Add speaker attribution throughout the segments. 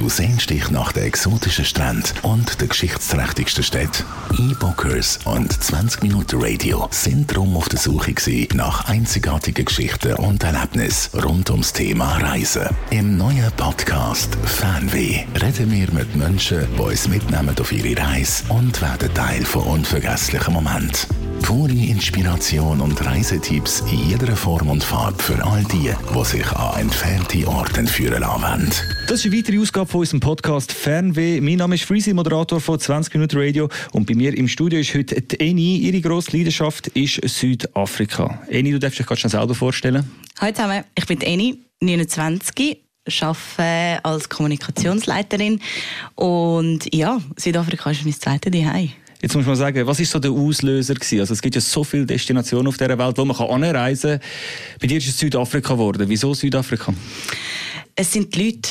Speaker 1: Du sehnst dich nach den exotischen Stränden und den geschichtsträchtigsten Städten. E-Bookers und 20 Minuten Radio sind drum auf der Suche nach einzigartigen Geschichten und Erlebnissen rund ums Thema Reisen. Im neuen Podcast Fernweh reden wir mit Menschen, die uns mitnehmen auf ihre Reise und werden Teil von unvergesslichen Momenten. Pure Inspiration und Reisetipps in jeder Form und Farbe für all die, die sich an entfernte Orte führen lassen
Speaker 2: Das ist eine weitere Ausgabe von unserem Podcast Fernweh. Mein Name ist Freezy, Moderator von 20 Minuten Radio. Und bei mir im Studio ist heute die Eni. Ihre grosse Leidenschaft ist Südafrika. Eni, du darfst dich gerade schnell selber vorstellen.
Speaker 3: Hallo zusammen, ich bin Eni, 29 arbeite als Kommunikationsleiterin und ja, Südafrika ist mein zweites Zuhause.
Speaker 2: Jetzt muss man sagen, was ist so der Auslöser gewesen? Also es gibt ja so viele Destinationen auf dieser Welt, wo man anreisen kann. Bei dir ist es Südafrika geworden. Wieso Südafrika?
Speaker 3: Es sind die Leute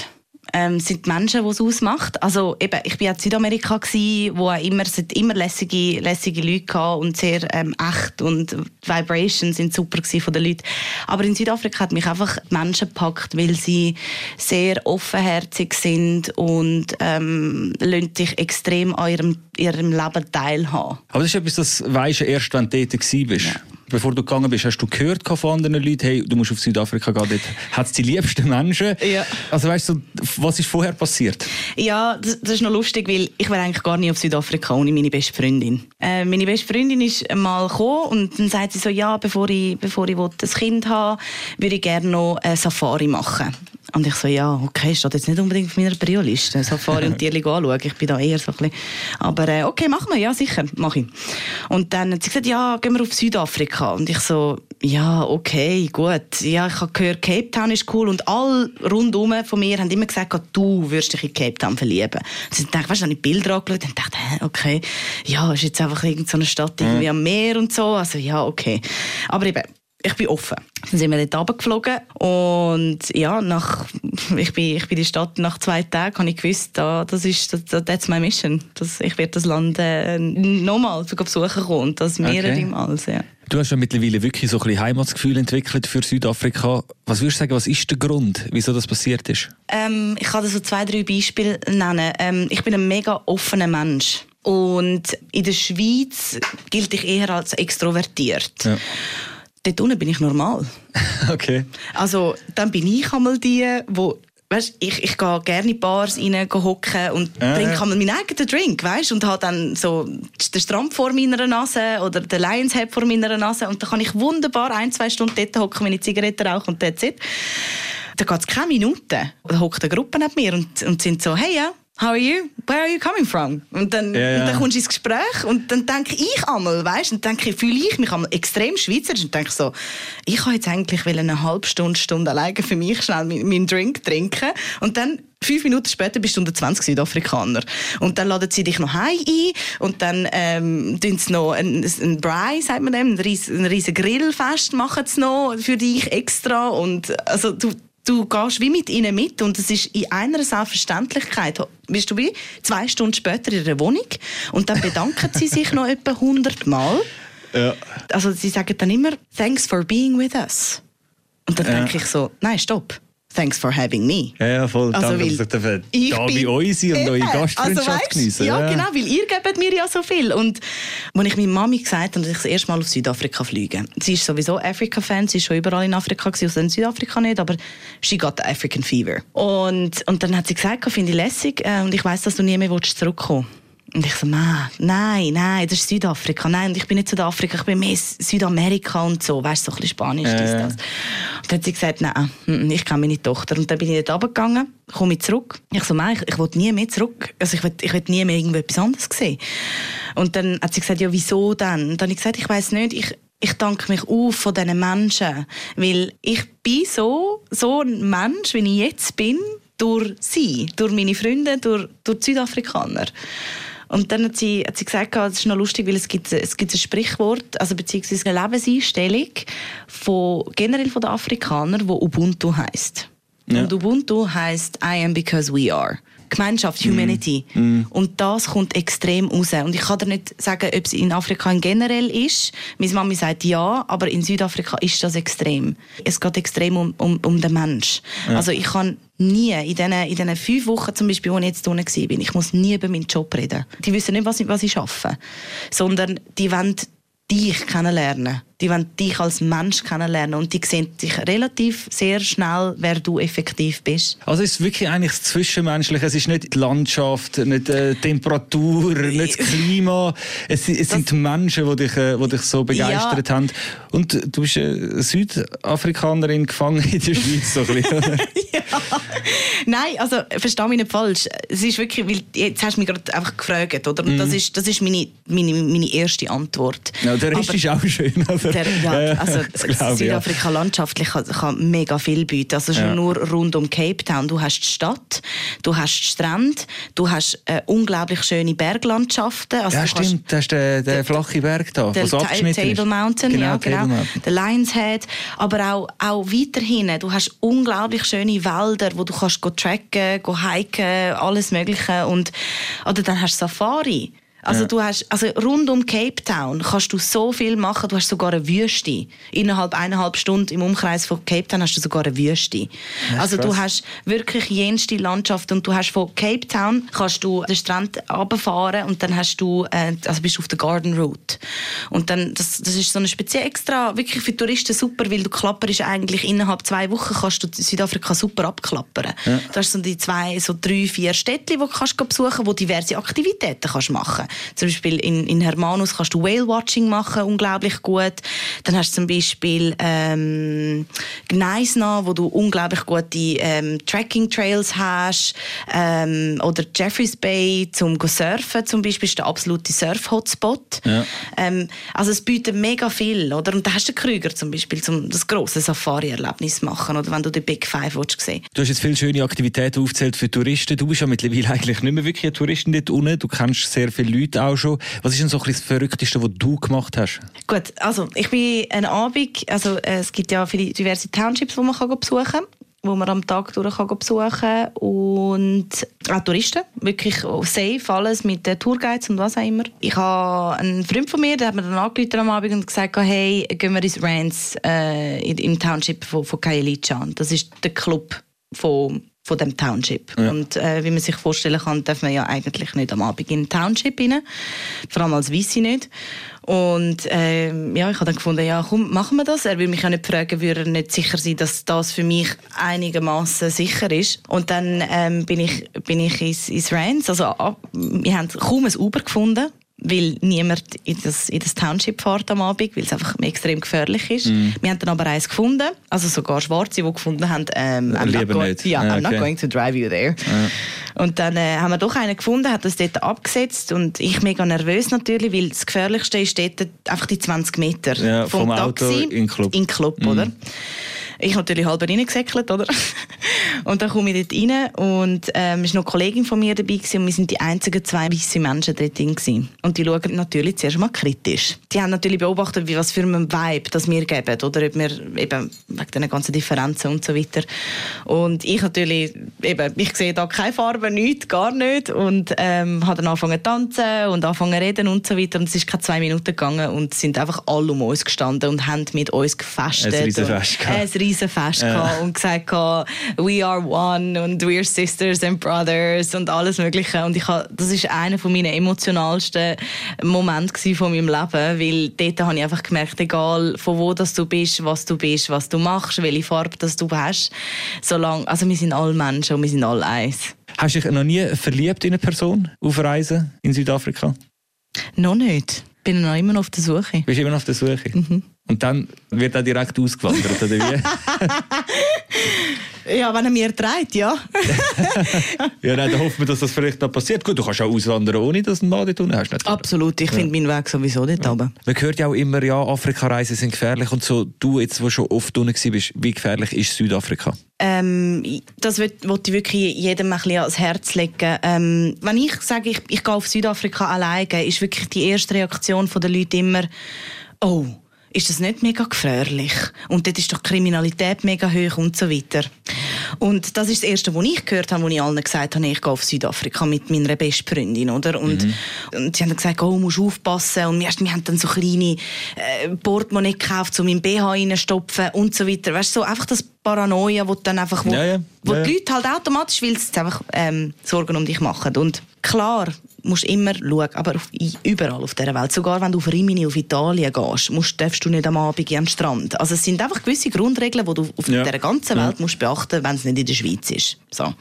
Speaker 3: ähm, sind die Menschen, die es ausmacht. Also eben, ich war ja in Südamerika, gewesen, wo immer, es immer lässige, lässige Leute hatte und sehr ähm, echt und die Vibrations sind super von den Leuten. Aber in Südafrika hat mich einfach die Menschen gepackt, weil sie sehr offenherzig sind und ähm, lassen dich extrem an ihrem, ihrem Leben teilhaben.
Speaker 2: Aber das ist etwas, das weisst du erst, wenn du dort warst. Ja bevor du gegangen bist, hast du gehört von anderen Leuten, hey, du musst auf Südafrika gehen, dort hat es die liebsten Menschen. Ja. Also weißt du, was ist vorher passiert?
Speaker 3: Ja, das, das ist noch lustig, weil ich wäre eigentlich gar nicht auf Südafrika ohne meine beste Freundin. Äh, meine beste Freundin ist mal gekommen und dann sagt sie so, ja, bevor ich, bevor ich ein Kind habe, würde ich gerne noch eine Safari machen. Und ich so, ja, okay, steht jetzt nicht unbedingt auf meiner Prio-Liste, Safari und Tierli anschauen. Ich bin da eher so ein bisschen, aber äh, okay, machen wir, ja, sicher, mache ich. Und dann hat sie gesagt, ja, gehen wir auf Südafrika. Und ich so, ja, okay, gut. Ja, ich habe gehört, Cape Town ist cool und alle rundum von mir haben immer gesagt, du wirst dich in Cape Town verlieben. Und ich dachte, weißt du, habe ich Bilder angeschaut und dachte, hä, okay, ja, ist jetzt einfach irgendeine Stadt irgendwie mhm. am Meer und so, also ja, okay. Aber eben, ich bin offen. Dann sind wir dort runtergeflogen und ja, nach, ich bin, ich bin die Stadt nach zwei Tagen habe ich gewusst, da, das ist, das, that's my mission. Das, ich werde das Land äh, nochmal besuchen kommen und das mehrere okay. Mal. Ja.
Speaker 2: Du hast ja mittlerweile wirklich so ein bisschen Heimatsgefühl entwickelt für Südafrika. Was würdest du sagen, was ist der Grund, wieso das passiert ist?
Speaker 3: Ähm, ich kann dir so zwei, drei Beispiele nennen. Ähm, ich bin ein mega offener Mensch. Und in der Schweiz gilt ich eher als extrovertiert. Ja dort unten bin ich normal.
Speaker 2: okay.
Speaker 3: Also, dann bin ich einmal die, wo weißt, ich, ich gehe gerne in Bars rein hocken und äh. trinke einmal meinen eigenen Drink, weißt, und habe dann so den Strand vor meiner Nase oder den Lions Head vor meiner Nase und dann kann ich wunderbar ein, zwei Stunden dort hocken, wenn ich Zigaretten rauche und that's it. Da geht es keine Minute. Da hockt eine Gruppe neben mir und, und sind so, hey ja, How are you? Where are you coming from? Und dann, ja. Und dann kommst du ins Gespräch und dann denke ich einmal, weißt, und denke fühle ich mich einmal extrem schweizerisch und denke so, ich kann jetzt eigentlich eine halbe Stunde, Stunde alleine für mich schnell meinen Drink trinken und dann Fünf Minuten später bist du unter 20 Südafrikaner. Und dann laden sie dich noch heim ein und dann ähm, tun sie noch ein, ein Braai, sagt man dem, ein riesen, ein riesen Grillfest machen sie noch für dich extra. Und also du, du gehst wie mit ihnen mit und es ist in einer Selbstverständlichkeit. Bist du wie zwei Stunden später in der Wohnung und dann bedanken sie sich noch etwa 100 Mal. Ja. Also sie sagen dann immer Thanks for being with us. Und dann ja. denke ich so, nein, stopp. Thanks for having me.
Speaker 2: Ja, ja voll. Also, Danke, dass ich da bei uns und neue Gastfreundschaft also, geniessen.
Speaker 3: Ja, ja, genau, weil ihr gebt mir ja so viel. Und als ich meiner Mami gesagt habe, dass ich das erste Mal auf Südafrika fliege, sie ist sowieso Afrika-Fan, sie ist schon überall in Afrika gewesen, also in Südafrika nicht, aber she got the African Fever. Und, und dann hat sie gesagt, finde ich lässig äh, und ich weiß, dass du nie mehr zurückkommen willst. Und ich so, nein, nein, nein, das ist Südafrika. Nein, und ich bin nicht Südafrika, ich bin mehr Südamerika und so. Weißt du, so ein bisschen Spanisch äh. ist das. Und dann hat sie gesagt, nein, ich kenne meine Tochter. Und dann bin ich dort runtergegangen, komme ich zurück. Ich so, nein, ich, ich will nie mehr zurück. Also ich will, ich will nie mehr irgendetwas anderes sehen. Und dann hat sie gesagt, ja, wieso denn? Und dann habe ich gesagt, ich weiß nicht, ich, ich danke mich auf von diesen Menschen. Weil ich bin so, so ein Mensch, wie ich jetzt bin, durch sie, durch meine Freunde, durch, durch die Südafrikaner. Und dann hat sie, hat sie gesagt, es ist noch lustig, weil es gibt, es gibt ein Sprichwort, also beziehungsweise eine Lebenseinstellung von, generell von den Afrikanern, die Ubuntu heisst. Ja. Und Ubuntu heißt I am because we are. Gemeinschaft, Humanity. Mm. Und das kommt extrem raus. Und ich kann dir nicht sagen, ob es in Afrika generell ist. Meine Mami sagt ja, aber in Südafrika ist das extrem. Es geht extrem um, um, um den Mensch. Ja. Also ich kann nie in diesen, in diesen fünf Wochen zum Beispiel, wo ich jetzt unten war, ich muss nie über meinen Job reden. Die wissen nicht, was ich, was ich arbeite. Sondern die wollen dich kennenlernen. Die wollen dich als Mensch kennenlernen und die sehen dich relativ sehr schnell, wer du effektiv bist.
Speaker 2: Also es ist wirklich eigentlich das Zwischenmenschliche. Es ist nicht die Landschaft, nicht die Temperatur, nicht das Klima. Es, es sind die Menschen, die dich, äh, die dich so begeistert ja. haben. Und du bist eine Südafrikanerin gefangen in der Schweiz. So ein
Speaker 3: ja. Nein, also verstehe mich nicht falsch. Es ist wirklich, weil jetzt hast du mich gerade einfach gefragt, oder? Und mm. das ist, das ist meine, meine, meine erste Antwort.
Speaker 2: Ja, der Rest Aber ist auch schön. Also
Speaker 3: der, ja, also Südafrika ja. landschaftlich kann, kann, mega viel bieten. Also schon ja. nur rund um Cape Town. Du hast die Stadt, du hast die Strände, du hast äh, unglaublich schöne Berglandschaften.
Speaker 2: Also ja, stimmt. Das ist der, der, flache Berg da,
Speaker 3: der
Speaker 2: was
Speaker 3: Table Mountain, genau, ja, genau. Table Mountain. Der Lions Head. Aber auch, auch weiterhin, du hast unglaublich schöne Wälder, wo du kannst go tracken, go hiken, alles Mögliche. Und, oder dann hast du Safari. Also, ja. du hast, also rund um Cape Town kannst du so viel machen. Du hast sogar eine Wüste. Innerhalb eineinhalb Stunden im Umkreis von Cape Town hast du sogar eine Wüste. Also krass. du hast wirklich jenste Landschaft und du hast von Cape Town kannst du den Strand runterfahren und dann hast du, äh, also bist du auf der Garden Route. Und dann, das, das ist so eine spezielle extra, wirklich für Touristen super, weil du klapperst eigentlich innerhalb zwei Wochen kannst du Südafrika super abklappern. Ja. Du hast so die zwei, so drei, vier Städte, die du kannst besuchen, wo diverse Aktivitäten kannst machen zum Beispiel in, in Hermanus kannst du Whale-Watching machen, unglaublich gut. Dann hast du zum Beispiel ähm, Gneisna, wo du unglaublich gute ähm, Tracking-Trails hast. Ähm, oder Jeffreys Bay zum Surfen zum Beispiel ist der absolute Surf-Hotspot. Ja. Ähm, also es bietet mega viel. Oder? Und da hast du Krüger zum Beispiel, um das grosse Safari-Erlebnis zu machen. Oder wenn du den Big Five willst sehen
Speaker 2: Du hast jetzt viele schöne Aktivitäten aufgezählt für Touristen. Du bist ja mittlerweile eigentlich nicht mehr wirklich ein Touristin dort unten. Du kennst sehr viele Leute auch schon. Was ist denn so ein das Verrückteste, was du gemacht hast?
Speaker 3: Gut, also ich bin ein Abend, also äh, es gibt ja viele diverse Townships, die man kann besuchen kann wo man am Tag durch kann besuchen kann. Und auch Touristen, wirklich safe, alles mit den Tourguides und was auch immer. Ich habe einen Freund von mir, der hat mir dann angerufen am Abend und gesagt, hey, gehen wir ins Rance äh, im Township von, von Kajelichan. Das ist der Club von von dem Township. Ja. Und äh, wie man sich vorstellen kann, darf man ja eigentlich nicht am Abend in den Township rein. Vor allem als Weisse nicht. Und äh, ja, ich habe dann gefunden, ja, komm, machen wir das. Er will mich ja nicht fragen, würde er nicht sicher sein, dass das für mich einigermaßen sicher ist. Und dann ähm, bin ich, bin ich ins, ins Rance. Also, wir haben kaum ein Uber gefunden weil niemand in das, in das Township fährt am Abend, weil es einfach extrem gefährlich ist. Mm. Wir haben dann aber eins gefunden, also sogar Schwarze, die gefunden haben, ähm, I'm, not going, yeah, I'm okay. not going to drive you there. Ja. Und dann äh, haben wir doch einen gefunden, hat das dort abgesetzt und ich mega nervös natürlich, weil das Gefährlichste ist dort einfach die 20 Meter
Speaker 2: ja, vom, vom Taxi Auto in den Club,
Speaker 3: in Club mm. oder? Ich natürlich halb reingesäckelt, oder? Und dann komme ich dort rein und ähm, ist noch eine Kollegin von mir dabei gewesen, und wir sind die einzigen zwei weißen Menschen dort drin gewesen. Und die schauen natürlich zuerst mal kritisch. Die haben natürlich beobachtet, wie was für einen Vibe das wir geben oder ob wir eben wegen den ganzen Differenzen und so weiter. Und ich natürlich, eben, ich sehe da keine Farbe, nichts, gar nicht und ähm, habe dann angefangen zu tanzen und angefangen zu reden und so weiter und es ist keine zwei Minuten gegangen und sind einfach alle um uns gestanden und haben mit uns gefestet. Ein
Speaker 2: Riesenfest.
Speaker 3: Ein Riesenfest ja. und gesagt, we are one und we're sisters and brothers und alles mögliche und ich habe, das ist einer von meinen emotionalsten Momente von meinem Leben, weil dort habe ich einfach gemerkt, egal von wo das du bist, was du bist, was du machst, welche Farbe das du hast, solange, also wir sind alle Menschen und wir sind alle eins.
Speaker 2: Hast du dich noch nie verliebt in eine Person auf Reisen in Südafrika?
Speaker 3: Noch nicht. Ich bin noch immer noch auf der Suche.
Speaker 2: Bist du immer noch auf der Suche? Mhm. Und dann wird er direkt ausgewandert, oder wie?
Speaker 3: Ja, wenn er mir trägt, ja.
Speaker 2: ja, nein, dann hoffen wir, dass das vielleicht noch passiert. Gut, du kannst auch auswandern, ohne dass du einen Mann dort hast.
Speaker 3: Absolut, ich ja. finde meinen Weg sowieso dort ja. oben.
Speaker 2: Man hört ja auch immer, ja, Afrika-Reisen sind gefährlich und so. Du jetzt, wo schon oft unten bist, wie gefährlich ist Südafrika?
Speaker 3: Ähm, das wollte ich wirklich jedem ein bisschen ans Herz legen. Ähm, wenn ich sage, ich, ich gehe auf Südafrika alleine, ist wirklich die erste Reaktion der Leute immer, oh, ist das nicht mega gefährlich? Und dort ist doch die Kriminalität mega hoch und so weiter. Und das ist das Erste, was ich gehört habe, wo ich allen gesagt habe, ich gehe auf Südafrika mit meiner besten Freundin, oder? Und, mhm. und sie haben dann gesagt, oh, musst aufpassen. Und wir, wir haben dann so kleine äh, Portemonnaie gekauft, um in BH reinstopfen und so weiter. Weißt du, so einfach das Paranoia, wo dann einfach, wo, ja, ja. wo ja, die Leute halt automatisch, weil sie einfach ähm, Sorgen um dich machen. Und klar, musst immer schauen, aber auf, überall auf dieser Welt, sogar wenn du auf Rimini, auf Italien gehst, musst, darfst du nicht am Abend am Strand. Also es sind einfach gewisse Grundregeln, die du auf ja. der ganzen Welt ja. musst beachten, wenn es nicht in der Schweiz ist. So.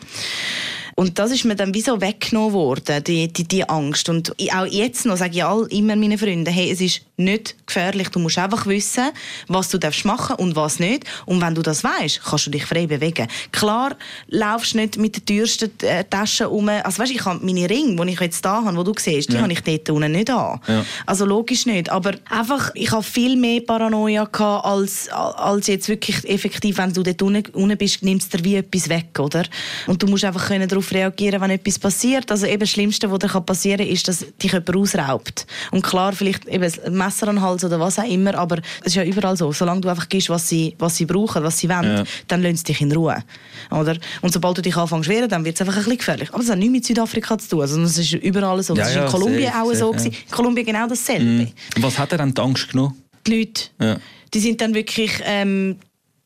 Speaker 3: Und das ist mir dann wie so weggenommen worden, die, die, die Angst. Und auch jetzt noch sage ich all, immer meinen Freunden, hey, es ist nicht gefährlich. Du musst einfach wissen, was du darfst machen und was nicht. Und wenn du das weißt, kannst du dich frei bewegen. Klar, laufst nicht mit den teuersten äh, Taschen um. Also weißt, ich habe meine Ringe, die ich jetzt da habe, wo du siehst, die ja. habe ich dort unten nicht an. Ja. Also logisch nicht. Aber einfach, ich habe viel mehr Paranoia gehabt, als, als jetzt wirklich effektiv, wenn du dort unten bist, nimmst du dir wie etwas weg, oder? Und du musst einfach darauf darauf reagieren, wenn etwas passiert. Also eben das Schlimmste, was dir passieren kann, ist, dass dich jemand ausraubt. Und klar, vielleicht eben ein Messer an den Hals oder was auch immer, aber es ist ja überall so. Solange du einfach gibst, was sie, was sie brauchen, was sie wollen, ja. dann lassen sie dich in Ruhe. Oder? Und sobald du dich anfängst wehren, dann wird es einfach ein bisschen gefährlich. Aber das hat nichts mit Südafrika zu tun. Also, das ist überall so. Das ja, war in Kolumbien auch sehr, so. Ja. In Kolumbien genau dasselbe. Mhm.
Speaker 2: Was hat er dann die Angst genommen?
Speaker 3: Die Leute. Ja. Die sind dann wirklich ähm,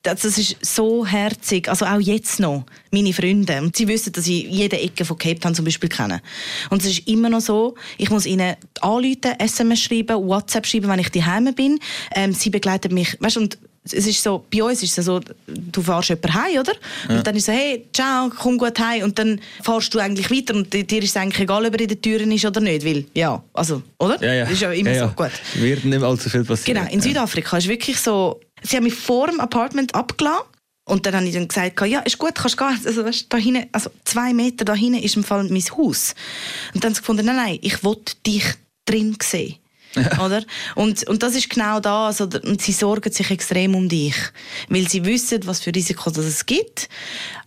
Speaker 3: das ist so herzig, also auch jetzt noch, meine Freunde. Und sie wissen, dass ich jede Ecke von Cape Town zum Beispiel kenne. Und es ist immer noch so, ich muss ihnen anrufen, SMS schreiben, WhatsApp schreiben, wenn ich daheim bin. Ähm, sie begleiten mich, weißt, und es ist so, bei uns ist es so, du fährst jemanden heim, oder? Ja. Und dann ist so, hey, ciao, komm gut heim. Und dann fährst du eigentlich weiter und dir ist es eigentlich egal, ob er in den Türen ist oder nicht, weil, ja, also, oder?
Speaker 2: Ja, ja.
Speaker 3: Das ist ja immer
Speaker 2: ja,
Speaker 3: so, gut.
Speaker 2: Wird nicht allzu viel passieren.
Speaker 3: Genau, in Südafrika ist wirklich so, sie haben mich vor dem Apartment abgelassen. Und dann habe ich dann gesagt, ja, ist gut, kannst gehen. Also, weißt, da hinten, also zwei Meter da hinten ist im Fall mein Haus. Und dann haben sie gefunden, nein, nein, ich will dich drin sehen. oder? Und, und das ist genau das. Oder? Und sie sorgen sich extrem um dich. Weil sie wissen, was für Risiko es gibt.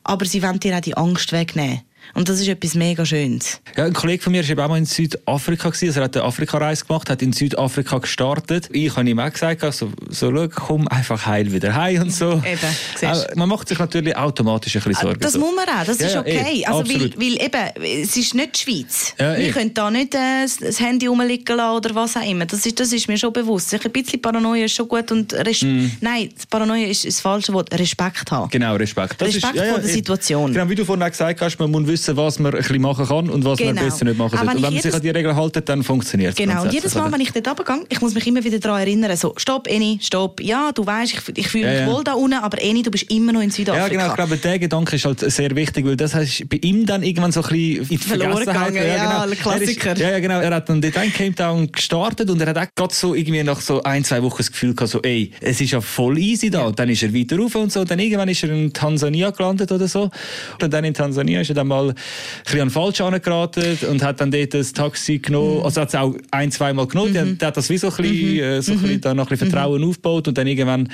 Speaker 3: Aber sie wollen dir auch die Angst wegnehmen. Und das ist etwas mega Schönes.
Speaker 2: Ja, ein Kollege von mir war auch mal in Südafrika. Gewesen. Also er hat eine Afrika-Reise gemacht, hat in Südafrika gestartet. Ich habe ihm auch gesagt, also, so, schau, komm einfach heil wieder heim und so. Eben, man macht sich natürlich automatisch ein bisschen Sorgen.
Speaker 3: Das
Speaker 2: so.
Speaker 3: muss man auch, das ja, ist okay. Ja, also, weil, weil, eben, es ist nicht die Schweiz. Ja, wir können da nicht äh, das Handy rumliegen lassen oder was auch immer. Das ist, das ist mir schon bewusst. Ein bisschen Paranoia ist schon gut. Und mm. Nein, Paranoia ist das falsche Wort. Respekt haben.
Speaker 2: Genau, Respekt.
Speaker 3: Das Respekt ist, vor der Situation.
Speaker 2: Genau, wie du vorhin gesagt hast, man muss wissen, was man ein bisschen machen kann und was genau. man besser nicht machen sollte. Und wenn man sich an die Regeln hält, dann funktioniert es.
Speaker 3: Genau, und jedes Mal, wenn ich dort runtergehe, ich muss mich immer wieder daran erinnern, so, stopp, Eni, stopp, ja, du weißt, ich, ich fühle mich ja, ja. wohl da unten, aber Eni, du bist immer noch in Südafrika.
Speaker 2: Ja, genau, ich glaube, der Gedanke ist halt sehr wichtig, weil das heißt bei ihm dann irgendwann so ein bisschen in die
Speaker 3: Verloren gegangen, ja, genau. Klassiker.
Speaker 2: Ist, ja, ja, genau, er hat dann dort in Cape Town gestartet und er hat auch gerade so irgendwie nach so ein, zwei Wochen das Gefühl gehabt, so, ey, es ist ja voll easy da. Und dann ist er weiter rauf und so, und dann irgendwann ist er in Tansania gelandet oder so. Und dann in Tansania ist er dann mal ein bisschen an falsch angeraten und hat dann dort das Taxi genommen. Mhm. Also hat es auch ein, zweimal genommen. Mhm. Der, hat das wie so ein bisschen, mhm. äh, so ein bisschen, mhm. da noch ein bisschen Vertrauen aufgebaut und dann irgendwann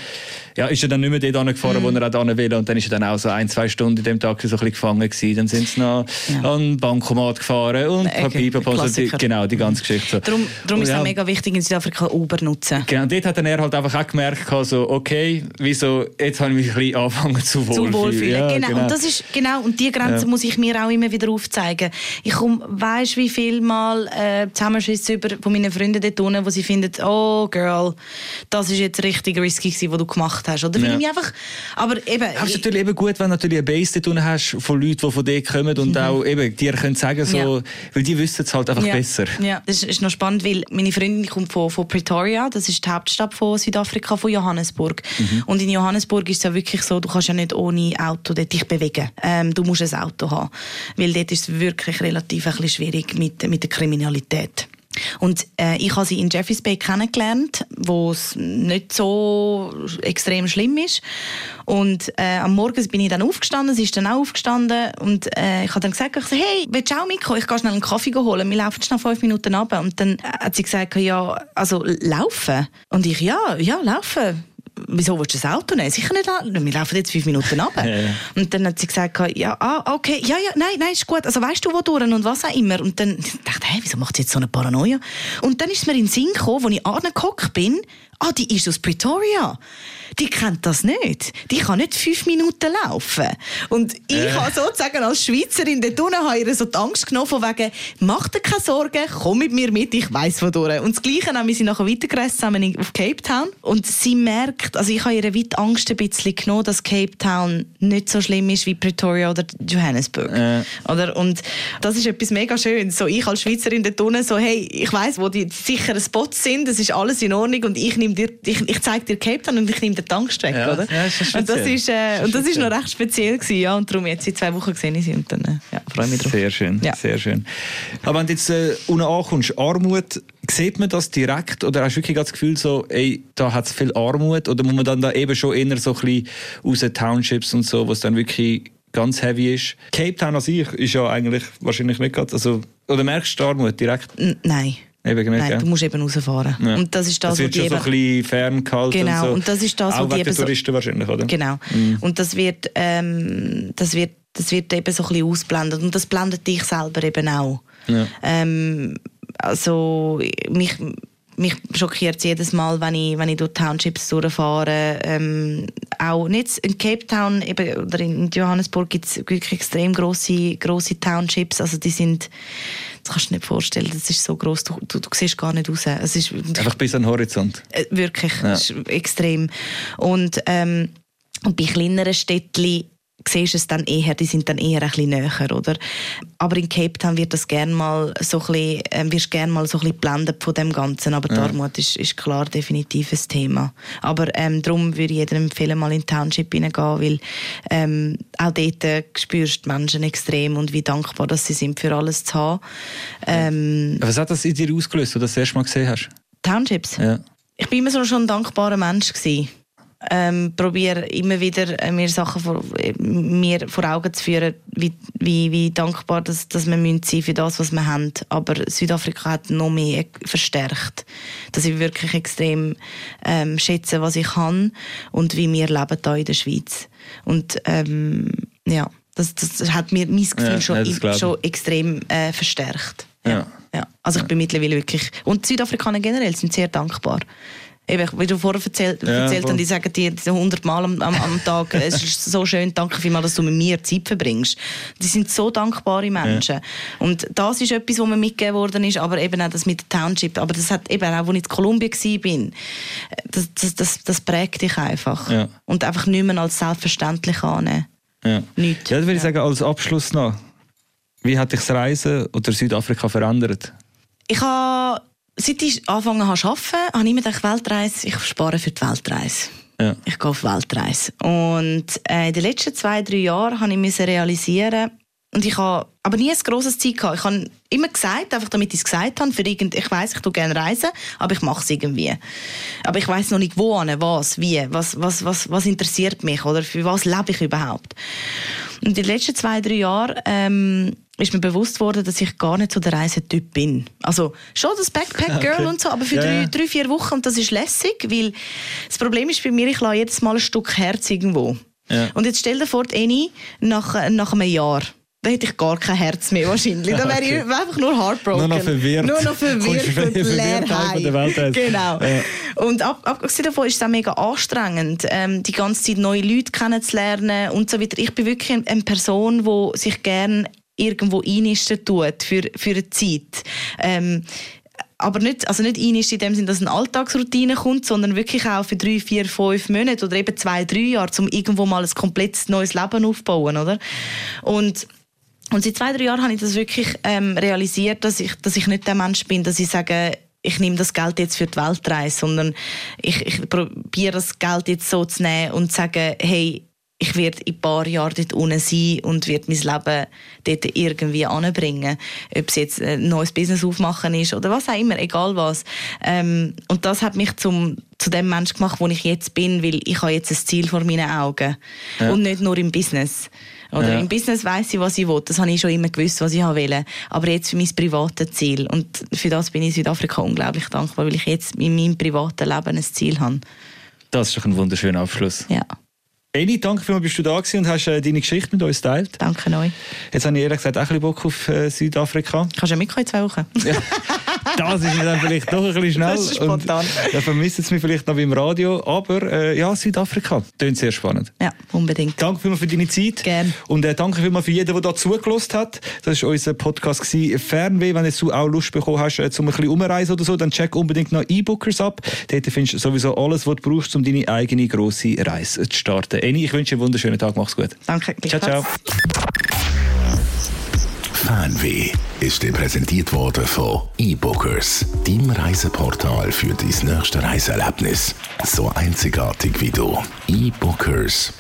Speaker 2: ja, ist er dann nicht mehr dort angefahren, wo er auch will und dann ist er dann auch so ein, zwei Stunden in dem Taxi so ein bisschen gefangen gewesen. Dann sind sie noch ja. an den Bankomat gefahren und okay. Papier, also genau, die ganze Geschichte.
Speaker 3: Darum, darum ist es ja. mega wichtig, in Südafrika Uber nutzen.
Speaker 2: Genau, und dort hat dann er halt einfach auch gemerkt, so, okay, wieso, jetzt habe ich mich ein bisschen angefangen zu wohlfühlen. Zu wohlfühlen,
Speaker 3: ja, genau. genau. Und das ist, genau, und die Grenze muss ich mir auch immer wieder aufzeigen. Ich komme, weißt wie viel Mal äh, Zusammenschüsse über von meinen Freunden dort unten, wo sie finden, oh Girl, das ist jetzt richtig risky gewesen, was du gemacht hast. Oder ja. ich einfach, aber eben...
Speaker 2: Aber es ist natürlich eben gut, wenn du natürlich eine Base dort hast von Leuten, die von dir kommen und mhm. auch eben dir können sagen, so, ja. weil die wissen es halt einfach
Speaker 3: ja.
Speaker 2: besser.
Speaker 3: Ja, das ist noch spannend, weil meine Freundin kommt von, von Pretoria, das ist die Hauptstadt von Südafrika, von Johannesburg. Mhm. Und in Johannesburg ist es ja wirklich so, du kannst ja nicht ohne Auto dort dich bewegen. Ähm, du musst ein Auto haben, weil dort ist es wirklich relativ ein bisschen schwierig mit, mit der Kriminalität. Und äh, ich habe sie in Jeffreys Bay kennengelernt, wo es nicht so extrem schlimm ist. Und äh, am Morgen bin ich dann aufgestanden, sie ist dann auch aufgestanden und äh, ich habe dann gesagt, ich so, hey, willst du auch mitkommen? Ich gehe schnell einen Kaffee holen, wir laufen schnell fünf Minuten runter. Und dann hat sie gesagt, ja, also laufen? Und ich, ja, ja, laufen wieso willst du das Auto nehmen? Sicher nicht, wir laufen jetzt fünf Minuten ab. Ja, ja. Und dann hat sie gesagt, ja, ah, okay, ja, ja, nein, nein, ist gut. Also weißt du, wo durch und was auch immer. Und dann dachte ich, hey, wieso macht sie jetzt so eine Paranoia? Und dann ist mir in den Sinn gekommen, als ich angehockt bin, ah, die ist aus Pretoria die kennt das nicht. Die kann nicht fünf Minuten laufen. Und ich äh. habe sozusagen als Schweizerin dort unten habe ihr so die Angst genommen von wegen, mach dir keine Sorgen, komm mit mir mit, ich weiss wodurch. Und das Gleiche wir sie nachher weitergereist zusammen auf Cape Town. Und sie merkt, also ich habe ihr weit Angst ein bisschen genommen, dass Cape Town nicht so schlimm ist wie Pretoria oder Johannesburg. Äh. Oder? Und das ist etwas mega Schönes. So ich als Schweizerin dort unten so, hey, ich weiss, wo die sicheren Spots sind, das ist alles in Ordnung und ich, dir, ich, ich zeige dir Cape Town und ich nehme die Angst weg, ja, oder? Ja, ist und das ist, äh, und das ist noch recht speziell gewesen, ja. Und darum jetzt in zwei Wochen gesehen ich sie und dann äh, ja, freue mich drauf.
Speaker 2: Sehr schön, ja. sehr schön. Aber wenn du jetzt äh, unten ankommst, Armut, sieht man das direkt oder hast du wirklich das Gefühl so, ey, da hat es viel Armut oder muss man dann da eben schon eher so ein bisschen aus den Townships und so, was dann wirklich ganz heavy ist. Cape Town an sich ist ja eigentlich wahrscheinlich nicht gerade, also, oder merkst du Armut direkt?
Speaker 3: N nein.
Speaker 2: Eben gemerkt,
Speaker 3: Nein,
Speaker 2: ja.
Speaker 3: du musst eben rausfahren. Ja. Und das ist das,
Speaker 2: das wird schon so ein bisschen ferngehalten.
Speaker 3: Genau,
Speaker 2: und, so.
Speaker 3: und das ist das,
Speaker 2: Auch
Speaker 3: was
Speaker 2: die eben Touristen so, wahrscheinlich, oder?
Speaker 3: Genau. Mhm. Und das wird, ähm, das wird, das wird eben so ein bisschen ausblendet. Und das blendet dich selber eben auch. Ja. Ähm, also mich, mich schockiert es jedes Mal, wenn ich, wenn ich durch Townships durchfahre. Ähm, auch nicht in Cape Town eben, oder in Johannesburg gibt es wirklich extrem große große Townships. Also die sind das kannst du dir nicht vorstellen. Das ist so groß, du, du, du, siehst gar nicht raus. Es ist,
Speaker 2: Einfach bis an den Horizont.
Speaker 3: Äh, wirklich, ja. extrem. Und, ähm, und bei kleineren Städtchen siehst es dann eher, die sind dann eher ein bisschen näher, oder? Aber in Cape Town wird das gerne mal so ein bisschen, äh, wirst gerne mal so ein bisschen blendet von dem Ganzen, aber ja. die Armut ist, ist klar definitiv ein Thema. Aber ähm, darum würde ich jedem empfehlen, mal in die Township hineingehen, weil ähm, auch dort äh, spürst du Menschen extrem und wie dankbar dass sie sind für alles zu haben.
Speaker 2: Ähm, Was hat das in dir ausgelöst, als du das erste Mal gesehen hast?
Speaker 3: Townships?
Speaker 2: Ja.
Speaker 3: Ich bin immer so schon ein dankbarer Mensch gewesen ähm, probiere immer wieder äh, mir Sachen vor, äh, mir vor Augen zu führen, wie, wie, wie dankbar dass, dass wir müssen sein für das, was wir haben. Aber Südafrika hat noch mehr verstärkt, dass ich wirklich extrem ähm, schätze, was ich kann und wie wir leben hier in der Schweiz. Und ähm, ja, das, das hat mir mein Gefühl ja, schon, ja, schon extrem äh, verstärkt. Ja. ja. Also ich bin mittlerweile wirklich und die Südafrikaner generell sind sehr dankbar eben, wie du vorher erzählt, ja, erzählt hast, die sagen dir 100 Mal am, am, am Tag, es ist so schön, danke vielmals, dass du mit mir Zeit verbringst. Die sind so dankbare Menschen. Ja. Und das ist etwas, was mir mitgegeben worden ist, aber eben auch das mit der Township. Aber das hat eben auch, als ich in Kolumbien war, das, das, das, das prägt dich einfach. Ja. Und einfach nicht mehr als selbstverständlich annehmen.
Speaker 2: Ja. Nichts. Ja, das würde ich sagen, als Abschluss noch. Wie hat dich das Reisen oder Südafrika verändert?
Speaker 3: Ich habe Seit ich angefangen habe zu arbeiten, habe ich mir gedacht, Weltreise, ich spare für die Weltreise. Ja. Ich gehe auf Weltreise. Und äh, in den letzten zwei, drei Jahren habe ich realisieren, und ich habe aber nie ein grosses Ziel gehabt. Ich habe immer gesagt, einfach damit ich es gesagt habe, für irgend, ich weiß, ich tue gerne reisen, aber ich mache es irgendwie. Aber ich weiß noch nicht wo, was, wie, was, was, was, was interessiert mich oder für was lebe ich überhaupt. Und in den letzten zwei, drei Jahren ähm, ist mir bewusst worden, dass ich gar nicht so der Reisetyp bin. Also schon das Backpack-Girl okay. und so, aber für ja, drei, drei, vier Wochen und das ist lässig, weil das Problem ist bei mir, ich lasse jedes Mal ein Stück Herz irgendwo. Ja. Und jetzt stell dir vor, Eni nach, nach einem Jahr da hätte ich gar kein Herz mehr wahrscheinlich. Da wäre ich einfach nur heartbroken.
Speaker 2: Nur noch verwirrt.
Speaker 3: Nur noch verwirrt und leer Genau. Ja. Und ab, abgesehen davon ist es auch mega anstrengend, ähm, die ganze Zeit neue Leute kennenzulernen und so weiter. Ich bin wirklich eine Person, die sich gerne irgendwo einnisten tut für, für eine Zeit. Ähm, aber nicht, also nicht einist in dem Sinne, dass eine Alltagsroutine kommt, sondern wirklich auch für drei, vier, fünf Monate oder eben zwei, drei Jahre, um irgendwo mal ein komplett neues Leben aufzubauen, oder? Und und seit zwei, drei Jahren habe ich das wirklich ähm, realisiert, dass ich, dass ich nicht der Mensch bin, dass ich sage, ich nehme das Geld jetzt für die Weltreise, sondern ich, ich probiere das Geld jetzt so zu nehmen und zu sagen, hey, ich werde in ein paar Jahren dort unten sein und werde mein Leben dort irgendwie anbringen. Ob es jetzt ein neues Business aufmachen ist oder was auch immer, egal was. Ähm, und das hat mich zum, zu dem Mensch gemacht, wo ich jetzt bin, weil ich habe jetzt ein Ziel vor meinen Augen. Ja. Und nicht nur im Business. Oder ja. im Business weiß ich, was ich will. Das habe ich schon immer gewusst, was ich will. Aber jetzt für mein privates Ziel. Und für das bin ich in Südafrika unglaublich dankbar, weil ich jetzt in meinem privaten Leben ein Ziel habe.
Speaker 2: Das ist doch ein wunderschöner Abschluss.
Speaker 3: Ja.
Speaker 2: Eni, danke vielmals, bist du da gewesen und hast äh, deine Geschichte mit uns geteilt.
Speaker 3: Danke euch.
Speaker 2: Jetzt habe ich ehrlich gesagt auch ein bisschen Bock auf äh, Südafrika.
Speaker 3: Kannst du ja mitkommen in zwei Wochen?
Speaker 2: das ist mir dann vielleicht doch ein bisschen schnell.
Speaker 3: Das ist spontan.
Speaker 2: Und dann vermisst es mich vielleicht noch beim Radio. Aber äh, ja, Südafrika, klingt sehr spannend.
Speaker 3: Ja, unbedingt.
Speaker 2: Danke vielmals für deine Zeit.
Speaker 3: Gern.
Speaker 2: Und äh, danke vielmals für jeden, der da zugelassen hat. Das war unser Podcast gewesen. Fernweh. Wenn du auch Lust bekommen hast, äh, zum ein bisschen umreisen oder so, dann check unbedingt noch E-Bookers ab. Dort findest du sowieso alles, was du brauchst, um deine eigene grosse Reise zu starten. Eni, ich wünsche dir einen wunderschönen Tag. Mach's gut.
Speaker 3: Danke.
Speaker 2: Ciao, ciao.
Speaker 1: Fernweh ist dir präsentiert worden von eBookers, deinem Reiseportal für dein nächste Reiseerlebnis. So einzigartig wie du. eBookers.ch